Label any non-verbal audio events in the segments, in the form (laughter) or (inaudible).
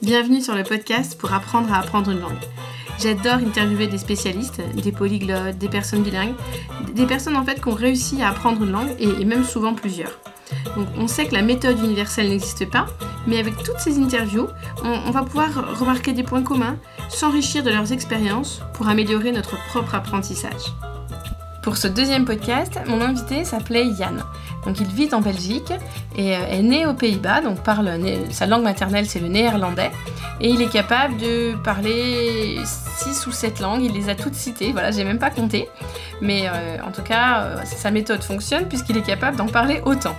Bienvenue sur le podcast pour apprendre à apprendre une langue. J'adore interviewer des spécialistes, des polyglottes, des personnes bilingues, des personnes en fait qui ont réussi à apprendre une langue et, même souvent plusieurs. Donc on sait que la méthode universelle n'existe pas, mais avec toutes ces interviews, on, va pouvoir remarquer des points communs, s'enrichir de leurs expériences pour améliorer notre propre apprentissage. Pour ce deuxième podcast, mon invité s'appelait Yann. Donc il vit en Belgique et euh, est né aux Pays-Bas, donc parle sa langue maternelle c'est le néerlandais et il est capable de parler 6 ou 7 langues, il les a toutes citées, voilà, j'ai même pas compté. Mais euh, en tout cas, euh, sa méthode fonctionne puisqu'il est capable d'en parler autant.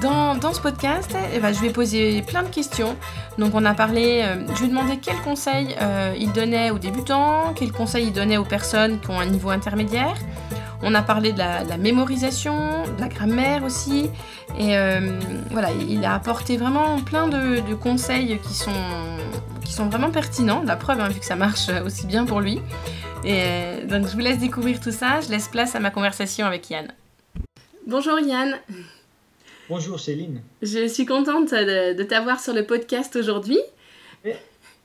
Dans, ce podcast, eh ben, je vais poser plein de questions. Donc on a parlé, je lui ai demandé quels conseils il donnait aux débutants, quels conseils il donnait aux personnes qui ont un niveau intermédiaire. On a parlé de la, mémorisation, de la grammaire aussi. Et euh, voilà, il a apporté vraiment plein de, conseils qui sont, qui sont vraiment pertinents. La preuve, hein, vu que ça marche aussi bien pour lui. Et euh, donc je vous laisse découvrir tout ça. Je laisse place à ma conversation avec Yann. Bonjour Yann. Bonjour Céline. Je suis contente de, t'avoir sur le podcast aujourd'hui.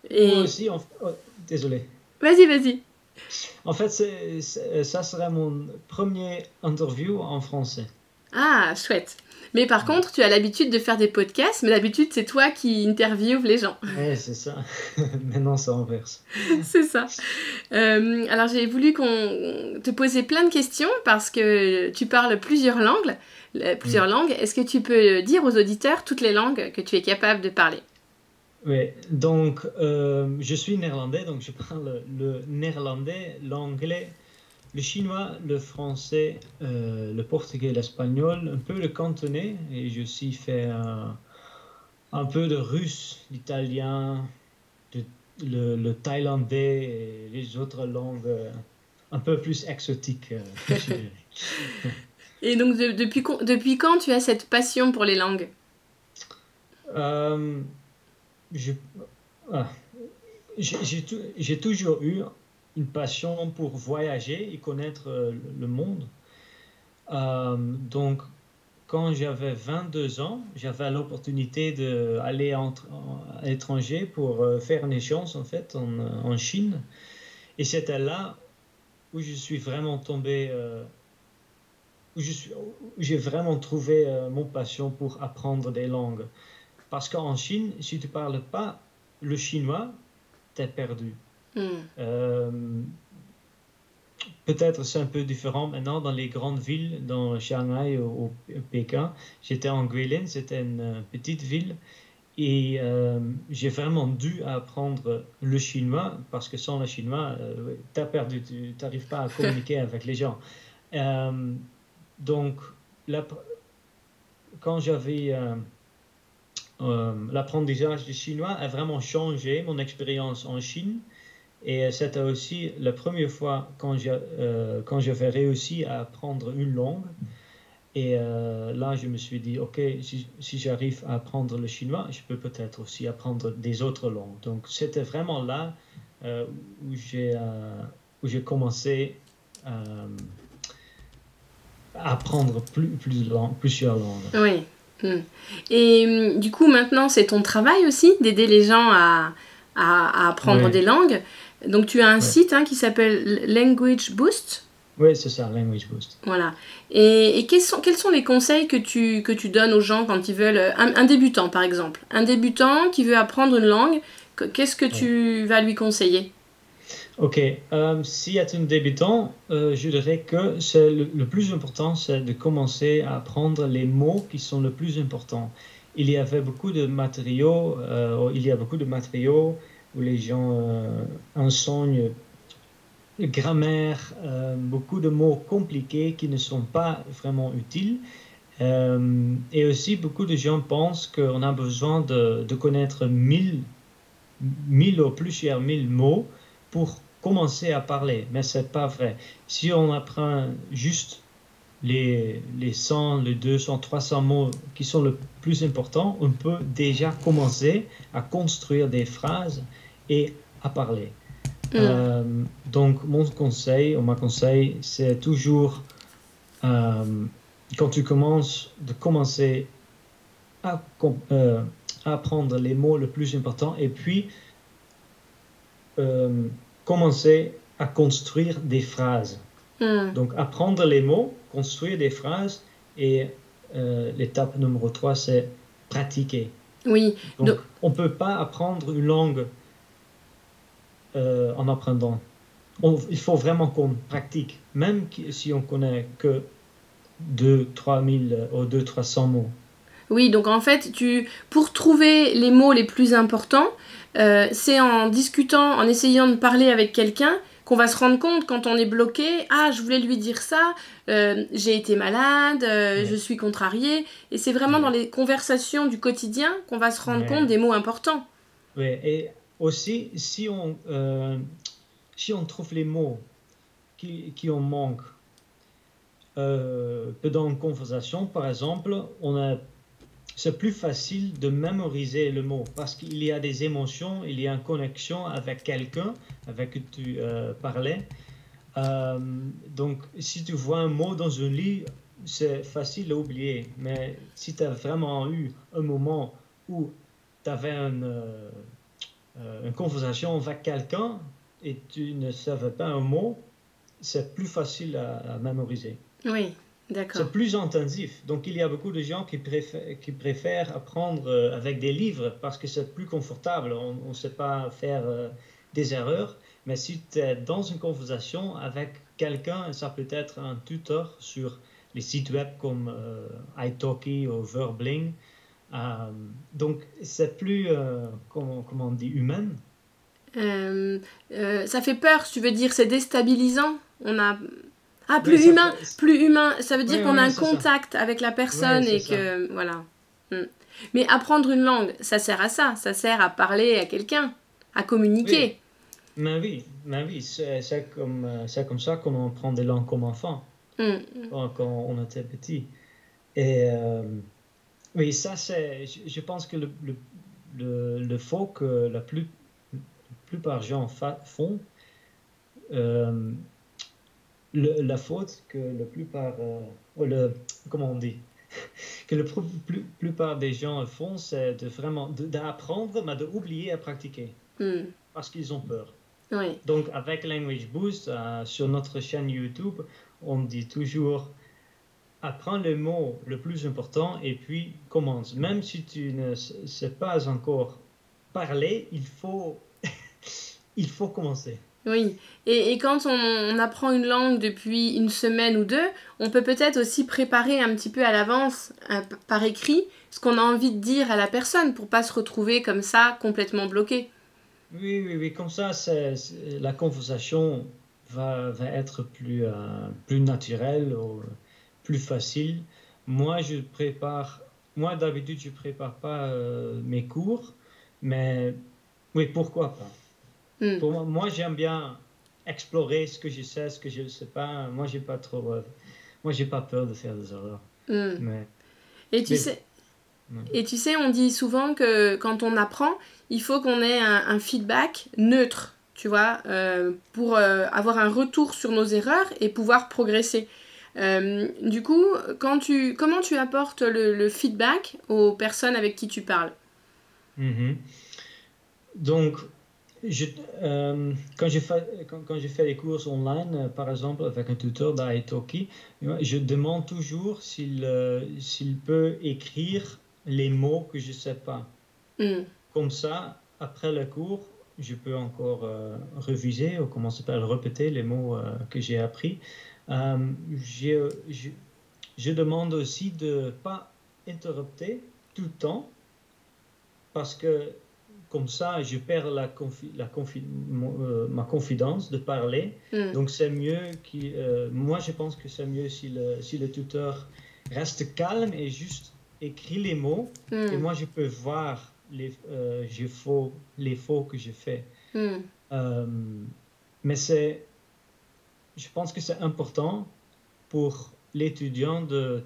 Et, Moi aussi, oh, désolé. Vas-y, vas-y. En fait, ça sera mon premier interview en français. Ah, chouette. Mais par contre, tu as l'habitude de faire des podcasts, mais d'habitude, c'est toi qui interviews les gens. Oui, c'est ça. (laughs) Maintenant, ça inverse. (laughs) c'est ça. Euh, alors, j'ai voulu qu'on te poser plein de questions parce que tu parles plusieurs langues. Plusieurs mm. langues. Est-ce que tu peux dire aux auditeurs toutes les langues que tu es capable de parler? Oui, donc euh, je suis néerlandais, donc je parle le néerlandais, l'anglais, le chinois, le français, euh, le portugais, l'espagnol, un peu le cantonais, et je aussi fait un, peu de russe, l'italien, le, thaïlandais et les autres langues euh, un peu plus exotiques. (laughs) et donc depuis, depuis quand tu as cette passion pour les langues? Ah, j'ai toujours eu une passion pour voyager et connaître euh, le monde. Euh, donc, quand j'avais 22 ans, j'avais l'opportunité d'aller à l'étranger pour euh, faire une échéance en fait en, en Chine. Et c'était là où je suis vraiment tombé, où j'ai vraiment trouvé mon passion pour apprendre des langues. Parce qu'en Chine, si tu ne parles pas le chinois, tu es perdu. Hmm. Euh, peut-être c'est un peu différent maintenant dans les grandes villes, dans Shanghai ou, Pékin. J'étais en Guilin, c'était une euh, petite ville. Et euh, j'ai vraiment dû apprendre le chinois parce que sans le chinois, tu as perdu, tu n'arrives pas à (laughs) communiquer avec les gens. donc, quand j'avais euh, l'apprentissage du chinois a vraiment changé mon expérience en Chine. Et c'était aussi la première fois quand euh, j'avais réussi à apprendre une langue. Et euh, là, je me suis dit, OK, si, si j'arrive à apprendre le chinois, je peux peut-être aussi apprendre des autres langues. Donc, c'était vraiment là où j'ai commencé à apprendre plus, plus plusieurs langues. Oui. Hmm. Et hmm, du coup, maintenant, c'est ton travail aussi d'aider les gens à, à, apprendre des langues. Donc, tu as un site hein, qui s'appelle Language Boost. Oui, c'est ça, Language Boost. Voilà. Et, et, quels, sont, quels sont les conseils que tu, que tu donnes aux gens quand ils veulent. Un, débutant, par exemple? Un débutant qui veut apprendre une langue, qu'est-ce que tu vas lui conseiller? Ok, euh, si tu un débutant, euh, je dirais que le, plus important, c'est de commencer à apprendre les mots qui sont le plus importants. Il y avait beaucoup de matériaux, euh, il y a beaucoup de matériaux où les gens enseignent grammaire, beaucoup de mots compliqués qui ne sont pas vraiment utiles. et aussi, beaucoup de gens pensent qu'on a besoin de, de connaître mille, mille ou plusieurs mille mots pour commencer à parler, mais c'est pas vrai. Si on apprend juste les, les 100, les 200, 300 mots qui sont le plus importants, on peut déjà commencer à construire des phrases et à parler. Mm. Euh, donc, mon conseil, ou ma conseil, c'est toujours, euh, quand tu commences, de commencer à, euh, apprendre les mots les plus importants et puis euh, commencer à construire des phrases. Hmm. Donc apprendre les mots, construire des phrases et euh, l'étape numéro 3 c'est pratiquer. Oui. Donc, Donc- on ne peut pas apprendre une langue euh, en apprenant. On- il faut vraiment qu'on pratique, même si on connaît que 2 3000 euh, ou 2 300 mots. Oui, donc en fait, tu, pour trouver les mots les plus importants, euh, c'est en discutant, en essayant de parler avec quelqu'un qu'on va se rendre compte quand on est bloqué. Ah, je voulais lui dire ça, euh, j'ai été malade, euh, je suis contrarié. Et c'est vraiment dans les conversations du quotidien qu'on va se rendre compte des mots importants. Oui, et aussi, si on, si on trouve les mots qui, qui en manquent pendant une conversation, par exemple, on a, c'est plus facile de mémoriser le mot parce qu'il y a des émotions, il y a une connexion avec quelqu'un avec qui tu euh, parlais. Euh, donc, si tu vois un mot dans un livre, c'est facile à oublier. Mais si tu as vraiment eu un moment où tu avais une, euh, une conversation avec quelqu'un et tu ne savais pas un mot, c'est plus facile à, mémoriser. Oui. C'est plus intensif. Donc il y a beaucoup de gens qui préfèrent, qui préfèrent apprendre euh, avec des livres parce que c'est plus confortable. On ne sait pas faire euh, des erreurs. Mais si tu es dans une conversation avec quelqu'un, ça peut être un tuteur sur les sites web comme euh, italki ou Verbling. Euh, donc c'est plus, comment, comment on dit, humain. Ça fait peur, tu veux dire, c'est déstabilisant? On a. Ah, plus ça humain, plus humain. Ça veut dire Oui, qu'on oui, a un ça. contact avec la personne et que. Voilà. Hmm. Mais apprendre une langue, ça sert à ça. Ça sert à parler à quelqu'un, à communiquer. Mais oui, mais oui c'est comme, euh, c'est comme ça qu'on apprend des langues comme enfant. Hmm. quand quand on était petit. Et euh, oui, ça c'est, je, je pense que le, le, le, le faux que la, plus, la plupart des gens font, euh, le- la faute que la plupart, euh, ou le, comment on dit, (laughs) que la plus, plupart des gens font, c'est de vraiment d'apprendre, mais d'oublier à pratiquer Hmm. parce qu'ils ont peur. Oui. Donc, avec Language Boost, euh, sur notre chaîne YouTube, on dit toujours apprends le mot le plus important et puis commence. Même si tu ne sais pas encore parler, il faut, (laughs) il faut commencer. Oui, et, et quand on, apprend une langue depuis une semaine ou deux, on peut peut-être aussi préparer un petit peu à l'avance, euh, par écrit, ce qu'on a envie de dire à la personne pour pas se retrouver comme ça complètement bloqué. Oui, oui, oui, comme ça, c'est- la conversation va, va être plus, euh, plus naturelle, ou plus facile. Moi, je prépare, moi d'habitude, je prépare pas euh, mes cours, mais oui, pourquoi pas? Hmm. Pour moi, moi, j'aime bien explorer ce que je sais, ce que je ne sais pas. Moi, j'ai pas trop, euh, moi, j'ai pas peur de faire des erreurs. Hmm. Mais Et tu Mais- sais, et tu sais, on dit souvent que quand on apprend, il faut qu'on ait un, un feedback neutre, tu vois, euh, pour euh, avoir un retour sur nos erreurs et pouvoir progresser. Du coup, quand tu, comment tu apportes le, le feedback aux personnes avec qui tu parles? Mhm. Donc, je, euh, quand j'ai fait, quand, quand j'ai fait les cours online, euh, par exemple, avec un tuteur d'Italki, je demande toujours s'il euh, s'il peut écrire les mots que je ne sais pas. Hmm. Comme ça, après le cours, je peux encore réviser ou comment ça s'appelle, répéter les mots que j'ai appris. Je, je, je demande aussi de ne pas interrupter tout le temps parce que comme ça, je perds la confi- la confi- euh, ma confidence de parler. Hmm. Donc c'est mieux qui, euh, moi je pense que c'est mieux si le, si le tuteur reste calme et juste écrit les mots Hmm. et moi, je peux voir les, euh, je faux, les faux que je fais. Hmm. Euh, mais c'est, je pense que c'est important pour l'étudiant de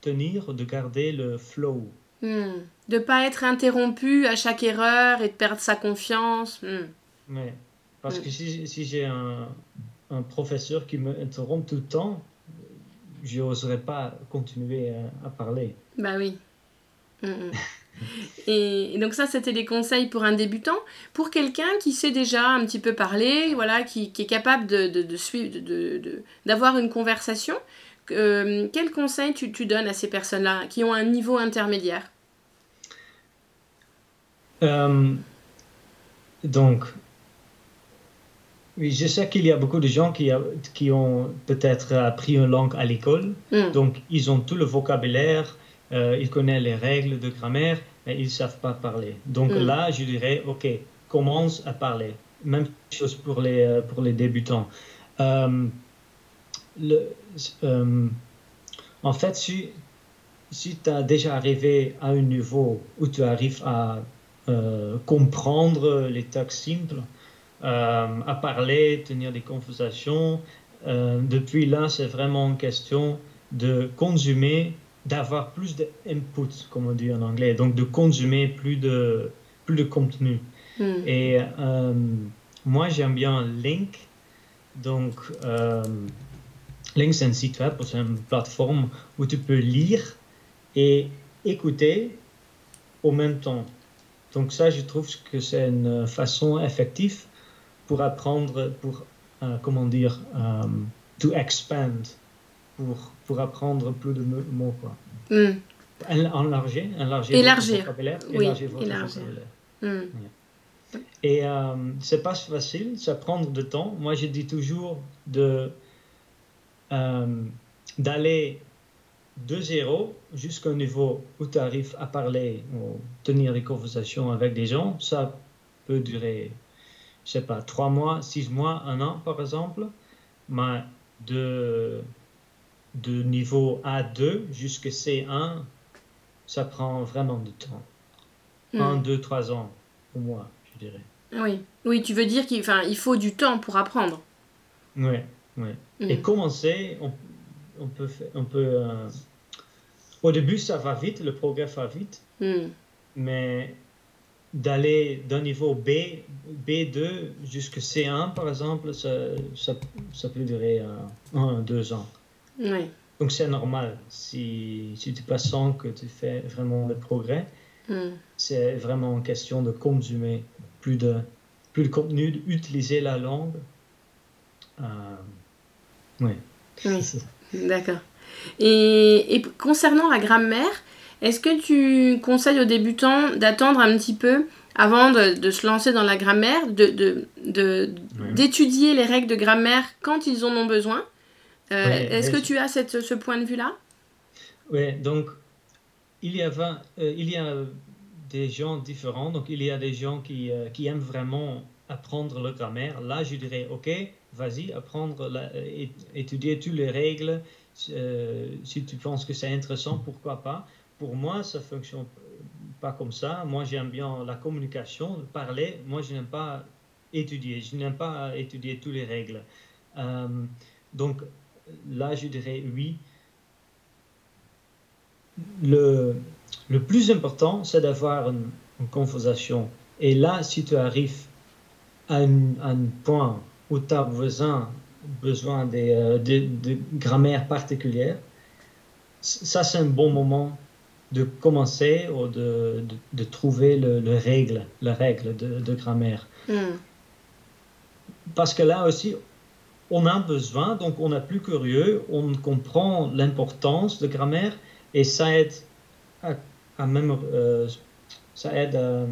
tenir, de garder le flow. Hmm. De pas être interrompu à chaque erreur et de perdre sa confiance. Hmm. Mais, parce Mm. que si, si j'ai un, un professeur qui me interrompt tout le temps, je n'oserais pas continuer à, à parler. Bah oui. Hmm, hmm. (laughs) Et, donc ça, c'était les conseils pour un débutant. Pour quelqu'un qui sait déjà un petit peu parler, voilà, qui, est capable de, de, suivre, d'avoir une conversation, euh, quels conseils tu, tu, donnes à ces personnes-là qui ont un niveau intermédiaire euh, Donc, oui, je sais qu'il y a beaucoup de gens qui, qui ont peut-être appris une langue à l'école, hmm. donc ils ont tout le vocabulaire, euh, ils connaissent les règles de grammaire, mais ils ne savent pas parler. Donc hmm. là, je dirais, OK, commence à parler. Même chose pour les, euh, pour les débutants. Euh, en fait, si, si tu as déjà arrivé à un niveau où tu arrives à comprendre les textes simples, euh, à parler, tenir des conversations. Euh, depuis là, c'est vraiment une question de consommer, d'avoir plus d'input, comme on dit en anglais, donc de consommer plus de, plus de contenu. Hmm. Et euh, moi, j'aime bien Link. Donc, Link, c'est un site web, c'est une plateforme où tu peux lire et écouter au même temps. Donc ça, je trouve que c'est une façon effective pour apprendre, pour, euh, comment dire, um, to expand, pour, pour apprendre plus de mots, quoi. Mm. Enlargir, enlargir, élargir. vocabulaire, oui, élargir votre élargir. vocabulaire. Mm. Et um, c'est pas facile, ça prend de temps. Moi, je dis toujours de d'aller de zéro jusqu'au niveau où tu arrives à parler ou tenir des conversations avec des gens. Ça peut durer je sais pas, trois mois, six mois, un an par exemple, mais de, de niveau A2 jusqu'à C1, ça prend vraiment du temps. Hmm. Un, deux, trois ans au moins, je dirais. Oui, oui tu veux dire qu'il il faut du temps pour apprendre. Oui, oui. Et commencer, on, on peut... On peut euh, au début, ça va vite, le progrès va vite, hmm. mais d'aller d'un niveau B, B2 jusqu'à C1, par exemple, ça, ça, ça peut durer euh, un, deux ans. Donc c'est normal. Si, si tu passes sans que tu fais vraiment le progrès, hmm. c'est vraiment une question de consommer plus de, plus de contenu, d'utiliser la langue. Euh, oui. D'accord. Et, et, concernant la grammaire, est-ce que tu conseilles aux débutants d'attendre un petit peu avant de, se lancer dans la grammaire, d'étudier de, de, les règles de grammaire quand ils en ont besoin? Euh, Est-ce que tu as cette, ce point de vue-là? Oui, donc il y, a euh, il y a des gens différents. Donc il y a des gens qui, euh, qui aiment vraiment apprendre la grammaire. Là, je dirais, OK, vas-y, apprendre, étudier toutes les règles. si tu penses que c'est intéressant, pourquoi pas pour moi, ça fonctionne pas comme ça. Moi, j'aime bien la communication, parler. Moi, je n'aime pas étudier. Je n'aime pas étudier toutes les règles. Euh, donc, là, je dirais oui. Le, le plus important, c'est d'avoir une, conversation. Et là, si tu arrives à un, point où tu as besoin, besoin de, euh, de grammaire particulière, ça, c'est un bon moment de commencer ou de, de, trouver le, le, règle, la règle de, de grammaire. Hmm. Parce que là aussi, on a besoin, donc on est plus curieux, on comprend l'importance de grammaire et ça aide à, à même, euh, ça aide à,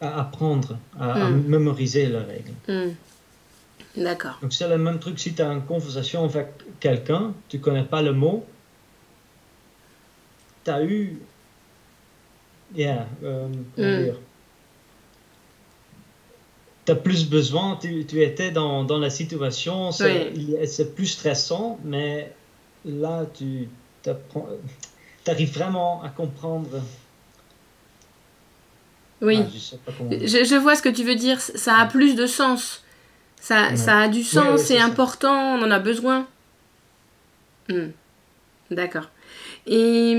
apprendre, à, hmm. mémoriser la règle. Hmm. D'accord. Donc c'est le même truc si tu as une conversation avec quelqu'un, tu connais pas le mot, tu as eu. Yeah, euh, mm. Tu as plus besoin, tu, tu étais dans, dans, la situation, c'est plus stressant, mais là, tu arrives vraiment à comprendre. Oui, ah, je, je, vois ce que tu veux dire, ça a plus de sens. Ça, ça a du sens, c'est important, on en a besoin. Hmm. D'accord. Et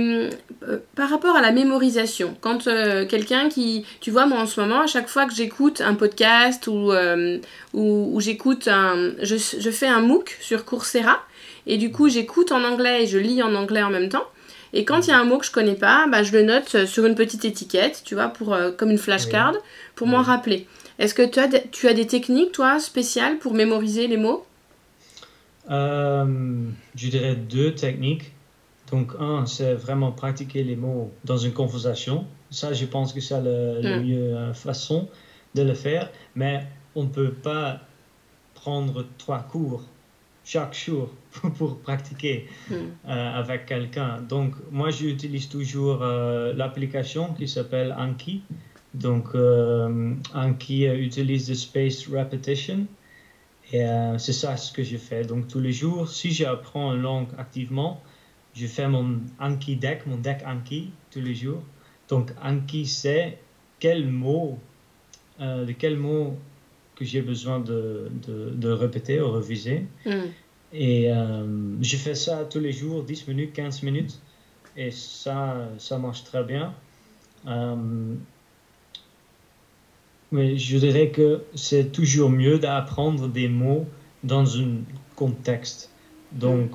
euh, par rapport à la mémorisation, quand euh, quelqu'un qui, tu vois, moi en ce moment, à chaque fois que j'écoute un podcast ou, euh, ou, j'écoute un, je, je, fais un MOOC sur Coursera, et du coup j'écoute en anglais et je lis en anglais en même temps. Et quand il y a un mot que je connais pas, bah, je le note sur une petite étiquette, tu vois, pour, comme une flashcard, pour m'en rappeler. Est-ce que tu as, tu as des techniques, toi, spéciales pour mémoriser les mots? Je dirais deux techniques. Donc, un, c'est vraiment pratiquer les mots dans une conversation. Ça, je pense que c'est la, la mm. meilleure façon de le faire. Mais on ne peut pas prendre trois cours chaque jour pour, pratiquer mm. euh, avec quelqu'un. Donc, moi, j'utilise toujours euh, l'application qui s'appelle Anki. Donc, euh, Anki utilise le space repetition. Et c'est ça ce que je fais. Donc, tous les jours, si j'apprends une langue activement, je fais mon Anki deck, mon deck Anki tous les jours. Donc Anki c'est quel mot, de quel mot que j'ai besoin de, de, répéter ou reviser. Hmm. Et euh, je fais ça tous les jours, 10 minutes, 15 minutes. Et ça, ça marche très bien. Euh, mais je dirais que c'est toujours mieux d'apprendre des mots dans un contexte. Donc,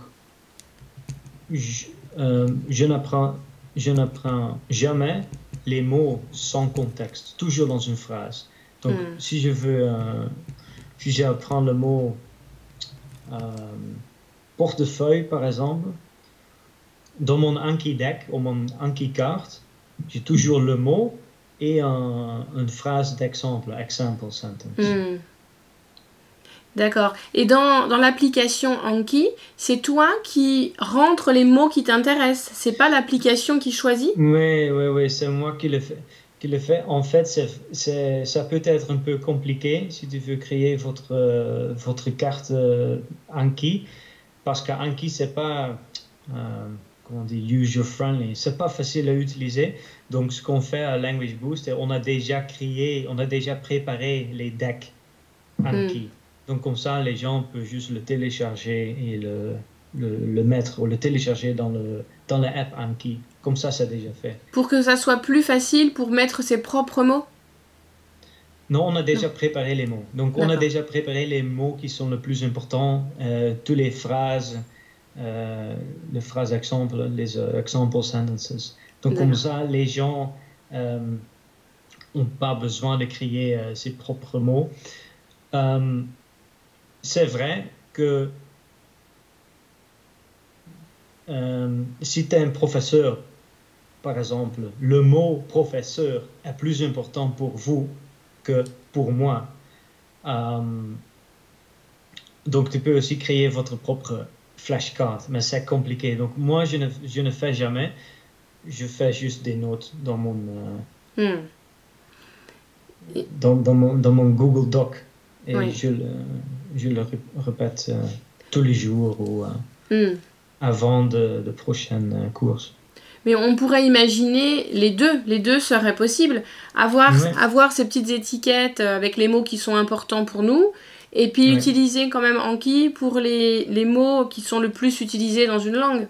euh, je, n'apprends, je n'apprends jamais les mots sans contexte, toujours dans une phrase. Donc, hmm. si je veux, euh, si j'apprends le mot euh, portefeuille, par exemple, dans mon Anki deck ou mon Anki carte, j'ai toujours le mot et une phrase d'exemple, example sentence. Hmm. D'accord. Et dans, dans l'application Anki, c'est toi qui rentres les mots qui t'intéressent. C'est pas l'application qui choisit? Oui, oui, oui, c'est moi qui le fais. Le fait. En fait, c'est, ça peut être un peu compliqué si tu veux créer votre, euh, votre carte euh, Anki, parce qu'Anki, c'est pas, euh, comment on dit, user-friendly. C'est pas facile à utiliser. Donc, ce qu'on fait à Language Boost, on a déjà créé, on a déjà préparé les decks Anki. Hmm. Donc comme ça, les gens peuvent juste le télécharger et le, le, mettre ou le télécharger dans le dans l'app Anki. Comme ça, c'est déjà fait. Pour que ça soit plus facile pour mettre ses propres mots? Non, on a déjà préparé les mots. Donc on a déjà préparé les mots qui sont les plus importants, euh, toutes les phrases, euh, les phrases exemples, les euh, example sentences. Donc comme ça, les gens n'ont pas besoin de créer ses propres mots c'est vrai que euh, si tu es un professeur, par exemple, le mot professeur est plus important pour vous que pour moi. Euh, donc tu peux aussi créer votre propre flashcard, mais c'est compliqué. Donc moi, je ne, je ne, fais jamais. Je fais juste des notes dans mon, euh, hmm. dans, dans, mon, dans mon Google Doc. Et je, le, je le répète euh, tous les jours ou hmm. avant de, de, prochaines courses. Mais on pourrait imaginer les deux, les deux seraient possibles. Avoir, avoir ces petites étiquettes avec les mots qui sont importants pour nous, et puis utiliser quand même Anki pour les, les, mots qui sont le plus utilisés dans une langue.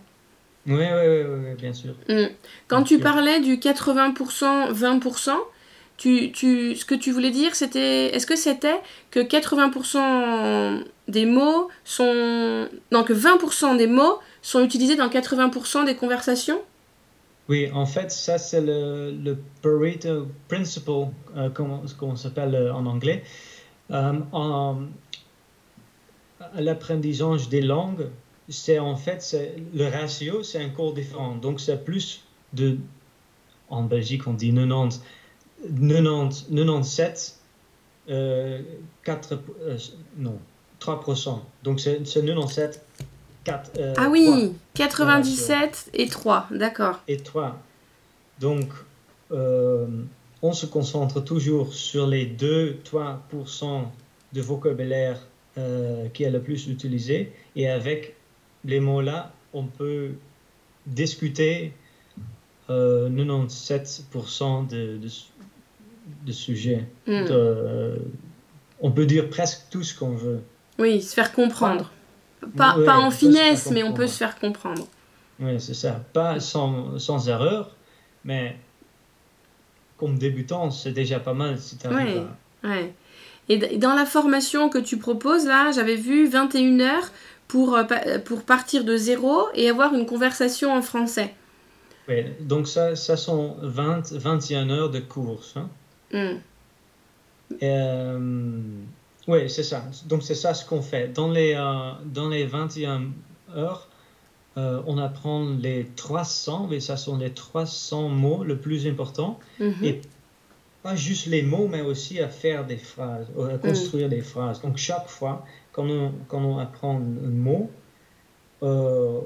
Oui, oui, oui, bien sûr. Hmm. Quand tu parlais du 80%, 20%, tu, tu, ce que tu voulais dire, c'était. Est-ce que c'était que 80% des mots sont. Non, que 20% des mots sont utilisés dans 80% des conversations? Oui, en fait, ça, c'est le, Pareto Principle, euh, comment ça s'appelle euh, en anglais. Euh, en, l'apprentissage des langues, c'est en fait, le ratio, c'est encore différent. Donc, c'est plus de. En Belgique, on dit 90 90, 97, 4, non, 3%. Donc c'est 97, 4. Euh, ah oui, 97 et 3, d'accord. Et 3. Donc, euh, on se concentre toujours sur les 2-3% de vocabulaire euh, qui est le plus utilisé. Et avec les mots-là, on peut discuter 97% de, de, de sujets. Hmm. on peut dire presque tout ce qu'on veut. Oui, se faire comprendre. Pas, pas, en finesse, mais on peut se faire comprendre. Oui, c'est ça. Pas sans, sans, erreur, mais comme débutant, c'est déjà pas mal si tu arrives ouais, Et dans la formation que tu proposes, là, j'avais vu 21 heures pour, euh, pour partir de zéro et avoir une conversation en français. Oui, donc ça, ça sont 20, 21 heures de course. Hein. Hmm. Euh, oui, c'est ça. Donc c'est ça ce qu'on fait. Dans les, euh, dans les 21 heures, euh, on apprend les 300, mais ça sont les 300 mots le plus important. Mhm. Et pas juste les mots, mais aussi à faire des phrases, à construire des phrases. Donc chaque fois, quand on, quand on apprend un mot, euh,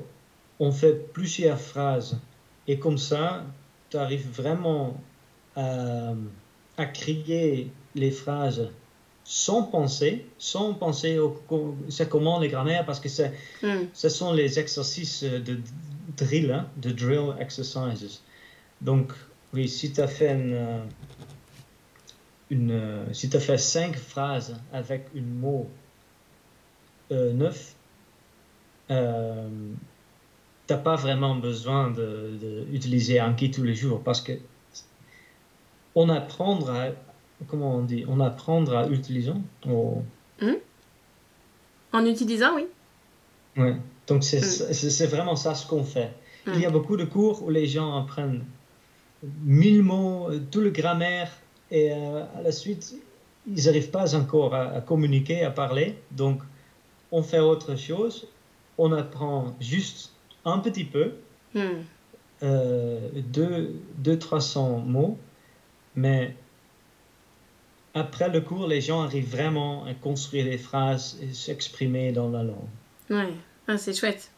on fait plusieurs phrases. Et comme ça, tu arrives vraiment à, à créer les phrases sans penser, sans penser au, c'est comment les grammaires, parce que c'est, Hmm. ce sont les exercices de drill, hein, de drill exercises. Donc, oui, si tu as fait une, une si tu fait cinq phrases avec un mot euh, neuf, euh, t'as pas vraiment besoin de, d'utiliser Anki tous les jours parce que on apprendra, comment on dit, on apprendra utilisant. Oh, En utilisant, oui. ouais. Donc c'est, Mm. c'est, vraiment ça ce qu'on fait. Il y a beaucoup de cours où les gens apprennent mille mots, euh, tout le grammaire, et euh, à la suite, ils n'arrivent pas encore à, à communiquer, à parler. Donc, on fait autre chose. On apprend juste un petit peu, Hmm. euh, deux, deux, 300 mots, mais après le cours, les gens arrivent vraiment à construire des phrases et s'exprimer dans la langue. Ouais, Ah, c'est chouette.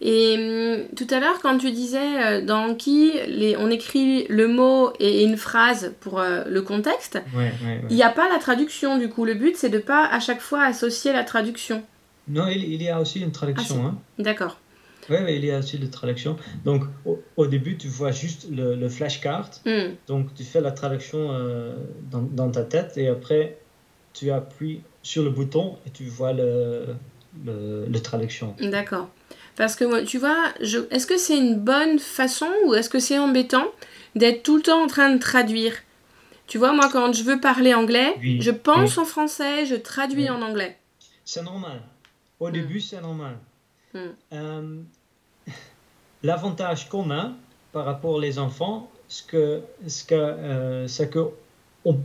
Et hum, tout à l'heure, quand tu disais euh, dans les, on écrit le mot et une phrase pour euh, le contexte, Ouais, ouais, ouais. il n'y a pas la traduction du coup. Le but, c'est de pas à chaque fois associer la traduction. Non, il, il y a aussi une traduction. Ah, hein. D'accord. Oui, oui, il y a aussi la traduction. Donc, au, au début, tu vois juste le, le flashcard. Hmm. Donc, tu fais la traduction euh, dans, dans ta tête et après, tu appuies sur le bouton et tu vois le, le, le traduction. D'accord. Parce que moi, tu vois, je... est-ce que c'est une bonne façon ou est-ce que c'est embêtant d'être tout le temps en train de traduire? Tu vois, moi, quand je veux parler anglais, Oui, je pense en français, je traduis Oui. en anglais. C'est normal. Au Mm. début, c'est normal. Mm. Euh, L'avantage qu'on a par rapport aux enfants, ce que, ce que, euh, c'est que on,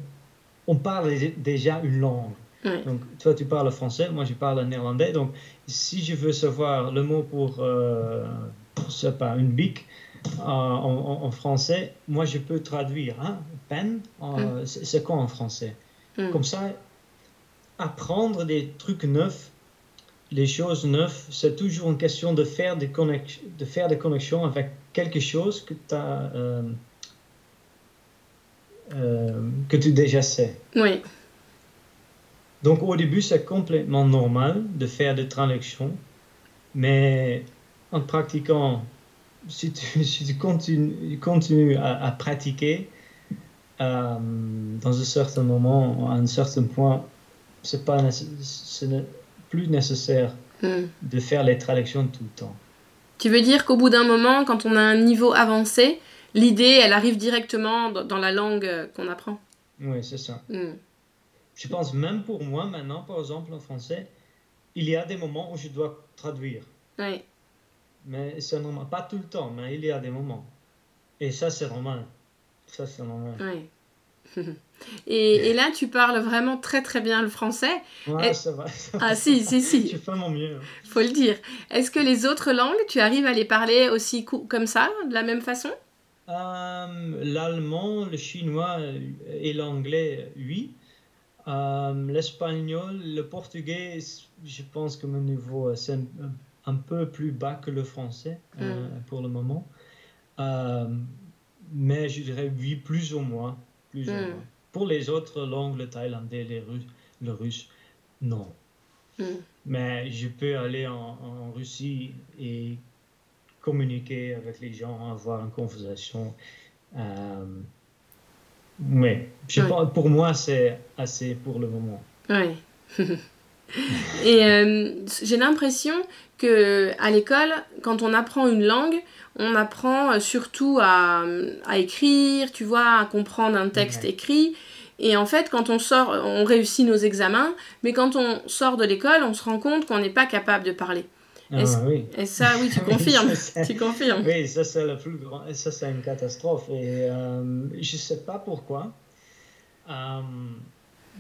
on parle dé- déjà une langue. Ouais. Donc, toi, tu parles français, moi, je parle néerlandais. Donc, si je veux savoir le mot pour, euh, je sais pas, une bic euh, en, en- en français, moi, je peux traduire. Hein, peine, c'est c'est quoi en français? Mm. Comme ça, apprendre des trucs neufs, les choses neuves, c'est toujours une question de faire des, connex- de faire des connexions avec quelque chose que, t'as, euh, euh, que tu déjà sais. Oui. Donc au début, c'est complètement normal de faire des traductions, mais en pratiquant, si tu, (laughs) si tu continues, continues à, à pratiquer, euh, dans un certain moment, à un certain point, c'est pas nécess- ce n'est plus nécessaire Mm. de faire les traductions tout le temps. Tu veux dire qu'au bout d'un moment, quand on a un niveau avancé, l'idée, elle arrive directement dans la langue euh, qu'on apprend? Oui, c'est ça. Mm. Je pense même pour moi maintenant, par exemple en français, il y a des moments où je dois traduire. Oui. Mais c'est normal, pas tout le temps, mais il y a des moments. Et ça, c'est normal. Ça, c'est normal. oui. (laughs) et, et là, tu parles vraiment très très bien le français. Ouais, Et- ça va. ça va. Ah si, si, si. (laughs) Je fais mon mieux. faut le dire. Est-ce que les autres langues, tu arrives à les parler aussi comme ça, de la même façon? Euh, L'allemand, le chinois euh, et l'anglais, oui. Euh, L'espagnol, le portugais, je pense que mon niveau, c'est un, un peu plus bas que le français euh, pour le moment. Mais je dirais oui, plus ou moins. Plus ou Mm. moins. Pour les autres langues, le thaïlandais, les Russes, le russe, non. Mm. Mais je peux aller en, en Russie et communiquer avec les gens, avoir une conversation. Euh, mais je pense- pour moi, c'est assez pour le moment. Oui. (laughs) (laughs) Et euh, j'ai l'impression que à l'école, quand on apprend une langue, on apprend euh, surtout à, à écrire, tu vois, à comprendre un texte Ouais. écrit. Et en fait, quand on sort, on réussit nos examens, mais quand on sort de l'école, on se rend compte qu'on n'est pas capable de parler. Ah, oui. Et ça, oui, tu (laughs) confirmes. tu confirmes. Oui, ça c'est le plus grand. Ça c'est une catastrophe. Et euh, je ne sais pas pourquoi. Euh,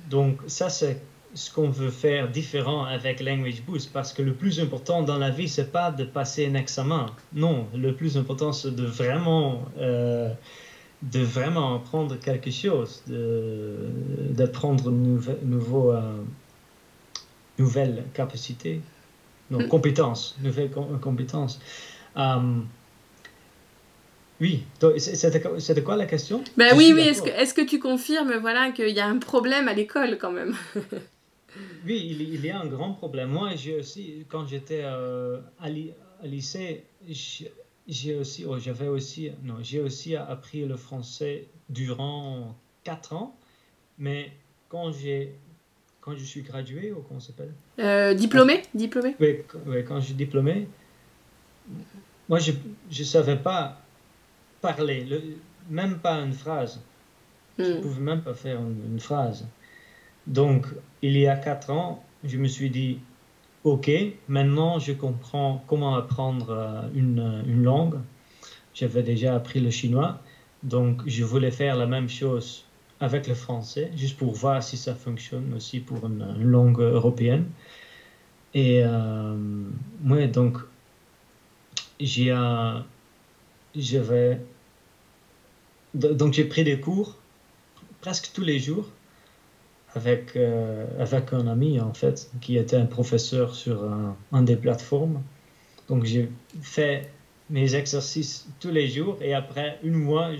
donc ça c'est ce qu'on veut faire différent avec Language Boost parce que le plus important dans la vie c'est pas de passer un examen. Non, le plus important c'est de vraiment euh, de vraiment apprendre quelque chose, d'apprendre de, nouveau, euh, nouvelles capacités, non, compétences, nouvelles compétences. Oui, c'est de quoi la question? Ben Oui, oui, est-ce que, est que, tu confirmes voilà, qu'il y a un problème à l'école quand même? (laughs) Oui, il, y a un grand problème. Moi, j'ai aussi, quand j'étais euh, à, lycée, j'ai aussi, oh, j'avais aussi, non, j'ai aussi appris le français durant quatre ans, mais quand j'ai, quand je suis gradué, ou comment s'appelle? Euh, Diplômé, diplômé? Oui, quand j'ai diplômé, moi je ne savais pas parler, le, même pas une phrase. Je ne hmm. pouvais même pas faire une, phrase. Donc, il y a quatre ans, je me suis dit, OK, maintenant je comprends comment apprendre euh, une, langue. J'avais déjà appris le chinois, donc je voulais faire la même chose avec le français, juste pour voir si ça fonctionne aussi pour une, langue européenne. Et euh, ouais, donc j'ai euh, donc j'ai pris des cours presque tous les jours avec, euh, avec un ami en fait qui était un professeur sur un, des plateformes. Donc j'ai fait mes exercices tous les jours et après une mois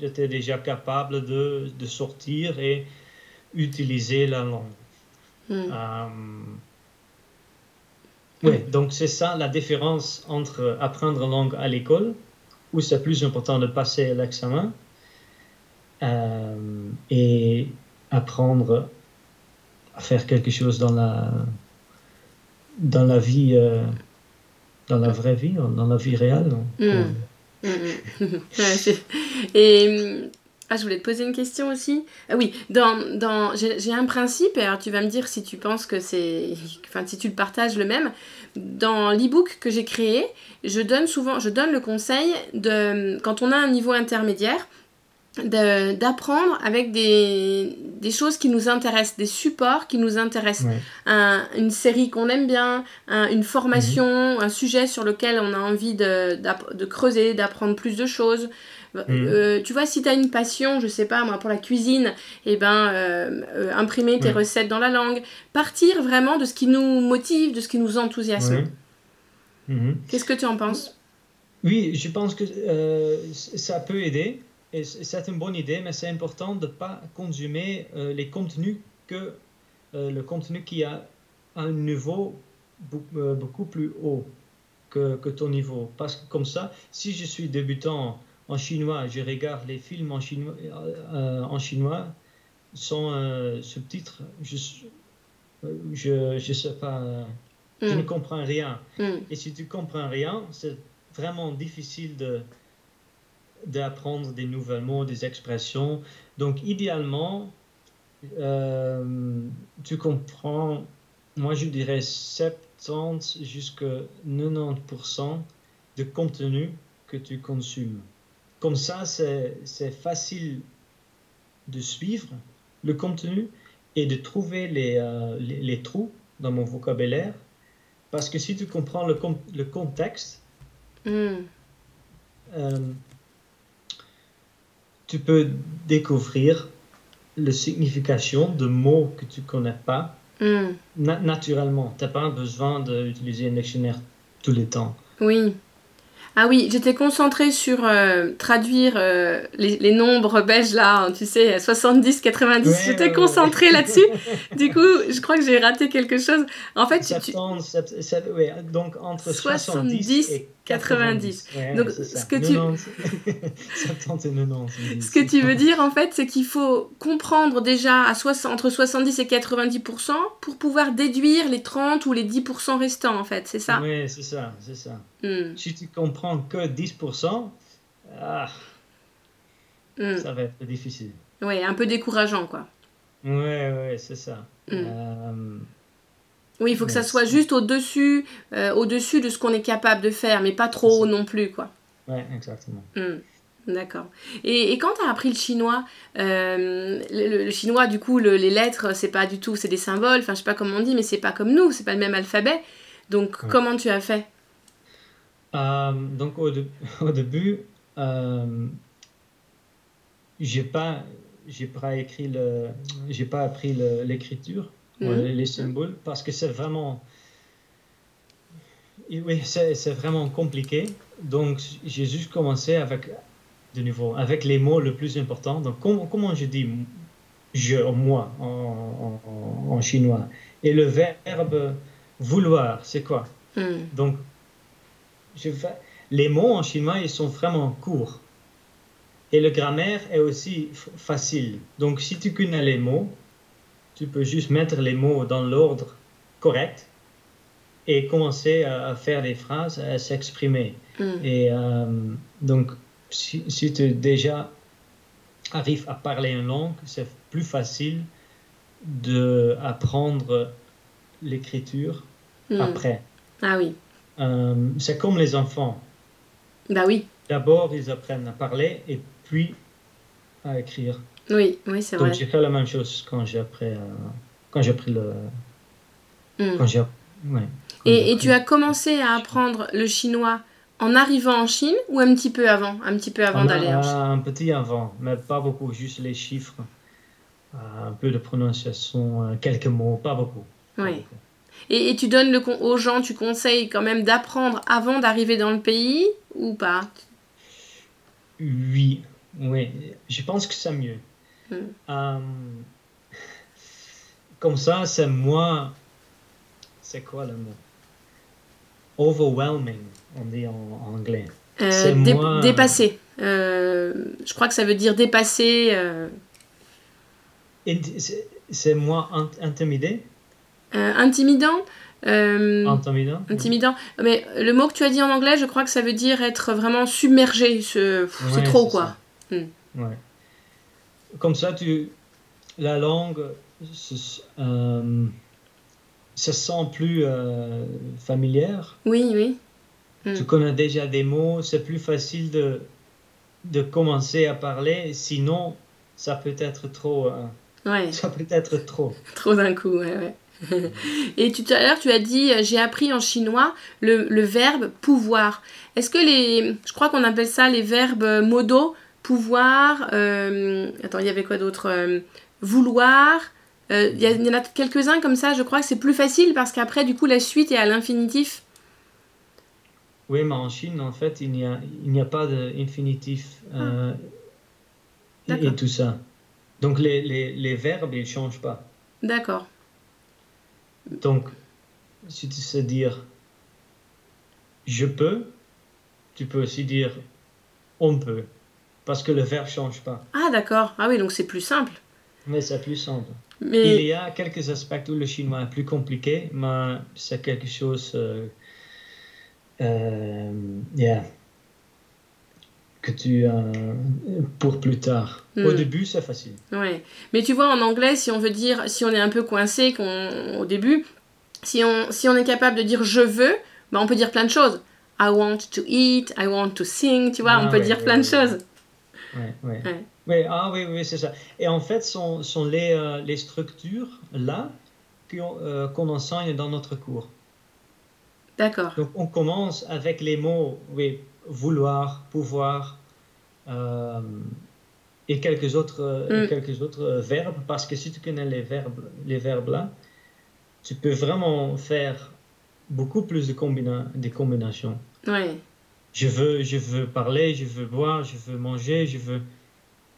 j'étais déjà capable de, de, sortir et utiliser la langue. Euh, oui, donc c'est ça la différence entre apprendre une langue à l'école, où c'est plus important de passer l'examen, euh, et apprendre à faire quelque chose dans la, dans la vie, euh, dans la vraie vie, dans la vie réelle. Mm. Mm, mm. (laughs) et ah, je voulais te poser une question aussi. Ah oui, dans, dans, j'ai un principe, et alors tu vas me dire si tu penses que c'est. (laughs) Enfin, si tu le partages le même. Dans l'e-book que j'ai créé, je donne souvent je donne le conseil de. Quand on a un niveau intermédiaire, d'apprendre avec des, des, choses qui nous intéressent, des supports qui nous intéressent. une série qu'on aime bien, une formation, mhm. un sujet sur lequel on a envie de, de creuser, d'apprendre plus de choses. Mhm. Euh, tu vois, si tu as une passion, je sais pas, moi, pour la cuisine, et eh ben, euh, euh, imprimer tes recettes dans la langue, partir vraiment de ce qui nous motive, de ce qui nous enthousiasme. Mhm. Qu'est-ce que tu en penses? Oui, je pense que ça peut aider c'est une bonne idée, mais c'est important de ne pas consommer euh, les contenus que euh, le contenu qui a un niveau euh, beaucoup plus haut que, que, ton niveau. Parce que comme ça, si je suis débutant en chinois, je regarde les films en chinois, en chinois sans sous-titres, je je, je sais pas, je ne hmm. comprends rien. Hmm. Et si tu comprends rien, c'est vraiment difficile de d'apprendre des nouveaux mots, des expressions. Donc, idéalement, euh, tu comprends, moi je dirais 70 jusqu'à 90% de contenu que tu consommes. Comme ça, c'est facile de suivre le contenu et de trouver les, euh, les, trous dans mon vocabulaire. Parce que si tu comprends le, le contexte, mm. euh, tu peux découvrir la signification de mots que tu connais pas hmm. naturellement. Tu n'as pas besoin d'utiliser un dictionnaire tous les temps. Oui. Ah oui, j'étais concentrée sur euh, traduire euh, les, nombres belges là, hein, tu sais, 70, 90. j'étais concentrée (laughs) là-dessus. du coup, je crois que j'ai raté quelque chose. En fait, tu, donc entre 70, et 90. donc ce que tu 70 (laughs) et 90. Ce que tu veux dire en fait, c'est qu'il faut comprendre déjà à entre 70 et 90 pour pouvoir déduire les 30 ou les 10% restants en fait, c'est ça? Oui, c'est ça, c'est ça. Hmm. Si tu comprends que 10 ah, hmm. ça va être difficile. Oui, un peu décourageant quoi. Oui, oui, c'est ça. Euh, Oui, il faut que ça soit juste au-dessus euh, au-dessus de ce qu'on est capable de faire, mais pas trop haut non plus, quoi. Ouais, exactement. Hmm, D'accord. Et, et quand tu as appris le chinois, euh, le, chinois, du coup, le- les lettres, c'est pas du tout, c'est des symboles, enfin, je sais pas comment on dit, mais c'est pas comme nous, c'est pas le même alphabet. Donc, Ouais. comment tu as fait? Euh, donc au, dé- (laughs) au début, euh, j'ai pas, j'ai pas écrit le, j'ai pas appris l'écriture, Euh, les symboles, parce que c'est vraiment, oui, c'est vraiment compliqué. Donc j'ai juste commencé avec, de nouveau, avec les mots le plus importants. Donc comment, comment je dis je, moi en, en- chinois? Et le verbe vouloir, c'est quoi? Hmm, Donc, je les mots en chinois, ils sont vraiment courts. Et le grammaire est aussi facile. Donc, si tu connais les mots, tu peux juste mettre les mots dans l'ordre correct et commencer à, faire des phrases, à s'exprimer. hmm. Et euh, donc, si, si tu déjà arrives à parler une langue, c'est plus facile d'apprendre l'écriture Hmm. après. Ah oui, Euh, c'est comme les enfants. bah oui, D'abord, ils apprennent à parler et puis à écrire. Oui, oui, c'est Donc, vrai. j'ai fait la même chose quand j'ai appris, euh, quand j'ai pris le. Hmm. Quand j'ai, ouais, Et, et appris- tu as commencé à apprendre le chinois en arrivant en Chine ou un petit peu avant Un petit peu avant On a d'aller en Chine? un petit avant, mais pas beaucoup, juste les chiffres, euh, un peu de prononciation, euh, quelques mots, pas beaucoup. Oui. Et, et tu donnes le con- aux gens, tu conseilles quand même d'apprendre avant d'arriver dans le pays ou pas? Oui, oui, je pense que c'est mieux. Hmm. Euh, comme ça, c'est moins. C'est quoi le mot? Overwhelming, on dit en, en anglais. Euh, C'est dé- moins- Dépasser. Euh, je crois que ça veut dire dépasser. euh, c'est- moins int- intimidé? euh, intimidant. euh, Intimidant? Intimidant. Mais le mot que tu as dit en anglais, je crois que ça veut dire être vraiment submergé. Ce- c'est Ouais, trop, quoi. ça. Ouais. Comme ça, tu, la langue se, euh, se sent plus euh, familière. Oui, oui. Mm. Tu connais déjà des mots, c'est plus facile de, de commencer à parler. Sinon, ça peut être trop. euh, Ouais, ça peut être trop. (laughs) trop d'un coup, ouais, ouais. (laughs) Et tout à l'heure, tu as dit, euh, j'ai appris en chinois le, le verbe pouvoir. Est-ce que les. Je crois qu'on appelle ça les verbes modaux. Pouvoir. euh, attends, il y avait quoi d'autre Euh, Vouloir. Euh, Il y, en a quelques-uns comme ça, je crois que c'est plus facile parce qu'après, du coup, la suite est à l'infinitif. Oui, mais en Chine, en fait, il n'y a, il n'y a pas d'infinitif euh, et, tout ça. Donc, les, les, les verbes, ils ne changent pas. D'accord. Donc, si tu sais dire je peux, tu peux aussi dire on peut. Parce que le verbe ne change pas. Ah, d'accord. Ah oui, donc c'est plus simple. Mais c'est plus simple. Il Mais. y a quelques aspects où le chinois est plus compliqué, mais c'est quelque chose euh, euh, yeah, que tu as pour plus tard. Au Hmm. début, c'est facile. Ouais. Mais tu vois, en anglais, si on veut dire, si on est un peu coincé au début, si on, si on est capable de dire je veux, bah, on peut dire plein de choses. I want to eat, I want to sing, tu vois, Ah on peut ouais, dire ouais, plein de choses. Ouais, ouais. Ouais. Ouais, ah oui, oui, c'est ça. Et en fait, sont, sont les, euh, les structures là qu'on euh, qu'on enseigne dans notre cours. D'accord. Donc, on commence avec les mots, oui, vouloir, pouvoir, euh, et quelques autres, euh, Mm. quelques autres verbes, parce que si tu connais les verbes, les verbes là, tu peux vraiment faire beaucoup plus de combina des combinations. Ouais. Je veux, je veux parler, je veux boire, je veux manger, je veux...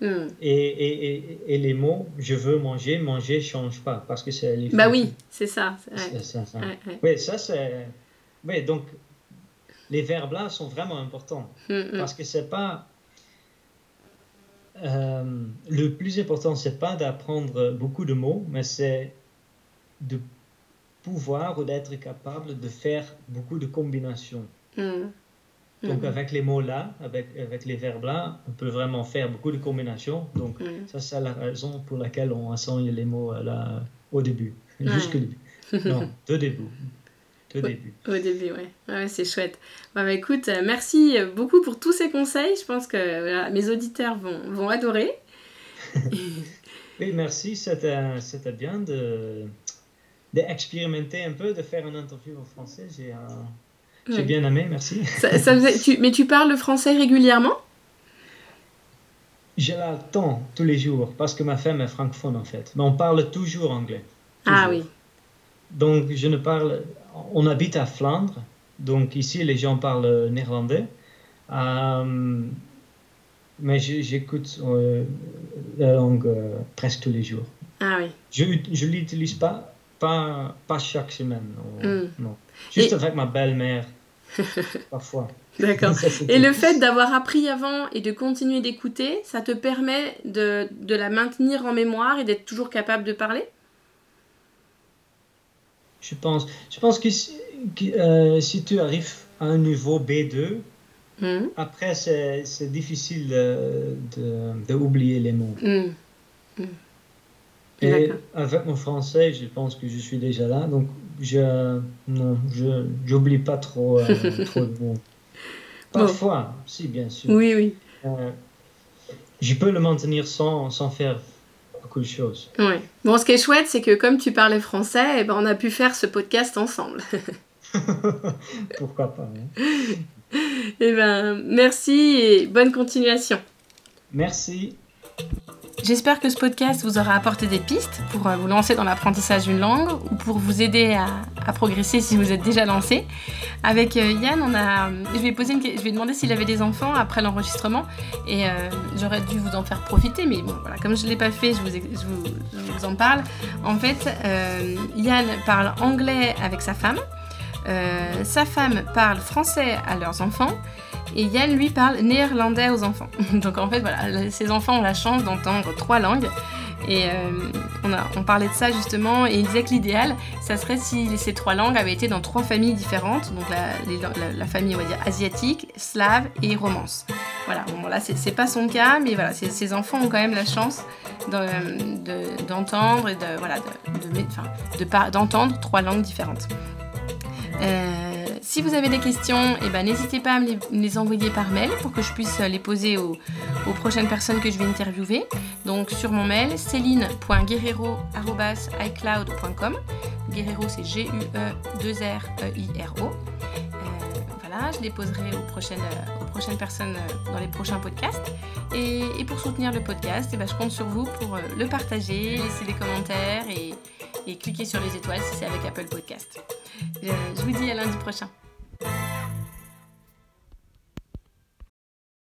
Hmm. Et, et, et, et les mots, je veux manger, manger change pas, parce que c'est... Bah oui, c'est ça. c'est- ça, ça. Ouais, ouais. Oui, ça c'est... Oui, donc les verbes là sont vraiment importants Hmm, hmm. parce que c'est pas... euh, le plus important, c'est pas d'apprendre beaucoup de mots, mais c'est de pouvoir ou d'être capable de faire beaucoup de combinaisons. Donc Mhm. avec les mots là, avec, avec les verbes là, on peut vraiment faire beaucoup de combinaisons. Donc Hmm. ça c'est la raison pour laquelle on enseigne les mots euh, là au début, Ouais. jusqu'au début. (laughs) non, de début. De début. Au début, ouais. ouais c'est chouette. Bah, bah, écoute, euh, merci beaucoup pour tous ces conseils. Je pense que mes auditeurs vont, vont adorer. (laughs) oui, merci. C'était bien de d'expérimenter un peu, de faire une interview en français. J'ai j'ai bien aimé, merci. Ça, mais tu parles le français régulièrement? J'ai le temps tous les jours parce que ma femme est francophone en fait. Mais on parle toujours anglais. Ah oui. Donc je ne parle. On habite à Flandre, donc ici les gens parlent néerlandais. Euh, mais j'écoute euh, la langue euh, presque tous les jours. Ah oui. Je ne l'utilise pas, pas, pas chaque semaine. Non. Hmm. Juste avec ma belle-mère, (laughs) parfois. D'accord. Et le fait d'avoir appris avant et de continuer d'écouter, ça te permet de, de, la maintenir en mémoire et d'être toujours capable de parler? Je pense, je pense que si, euh, si tu arrives à un niveau B2, hmm. après c'est difficile d'oublier de, les mots. Hmm. Et avec mon français, je pense que je suis déjà là, donc je non, je j'oublie pas trop, euh, (laughs) trop de mots. Parfois, si bien sûr. Oui, oui. Euh, je peux le maintenir sans, sans faire beaucoup de choses. Oui. Bon, ce qui est chouette, c'est que comme tu parlais français, eh ben, on a pu faire ce podcast ensemble. (laughs) Pourquoi pas. Hein. Eh ben, merci et bonne continuation. Merci. J'espère que ce podcast vous aura apporté des pistes pour euh, vous lancer dans l'apprentissage d'une langue ou pour vous aider à, progresser si vous êtes déjà lancé. Avec euh, Yann, je vais poser une, je vais demander s'il avait des enfants après l'enregistrement et euh, j'aurais dû vous en faire profiter, mais bon voilà, comme je ne l'ai pas fait, je vous, en parle. En fait, Yann parle anglais avec sa femme. sa femme parle français à leurs enfants et Yann, lui, parle néerlandais aux enfants. (laughs) Donc en fait, voilà, ces enfants ont la chance d'entendre trois langues. Et euh, on, a, on parlait de ça justement, et il disait que l'idéal, ça serait si ces trois langues avaient été dans trois familles différentes, donc la, famille, on va dire, asiatique, slave et romance. Voilà, bon, là, c'est pas son cas, mais voilà, ces enfants ont quand même la chance d'entendre et de, voilà, d'entendre trois langues différentes. Euh, si vous avez des questions, eh ben, n'hésitez pas à me les, envoyer par mail pour que je puisse les poser aux, prochaines personnes que je vais interviewer. Donc sur mon mail, céline.guerrero.icloud.com. Guerrero, c'est G-U-E-2-R-E-I-R-O. Euh, voilà, je les poserai aux prochaines, personnes dans les prochains podcasts. Et, pour soutenir le podcast, eh ben, je compte sur vous pour euh, le partager, laisser des commentaires et, et cliquez sur les étoiles si c'est avec Apple Podcast. Euh, je vous dis à lundi prochain.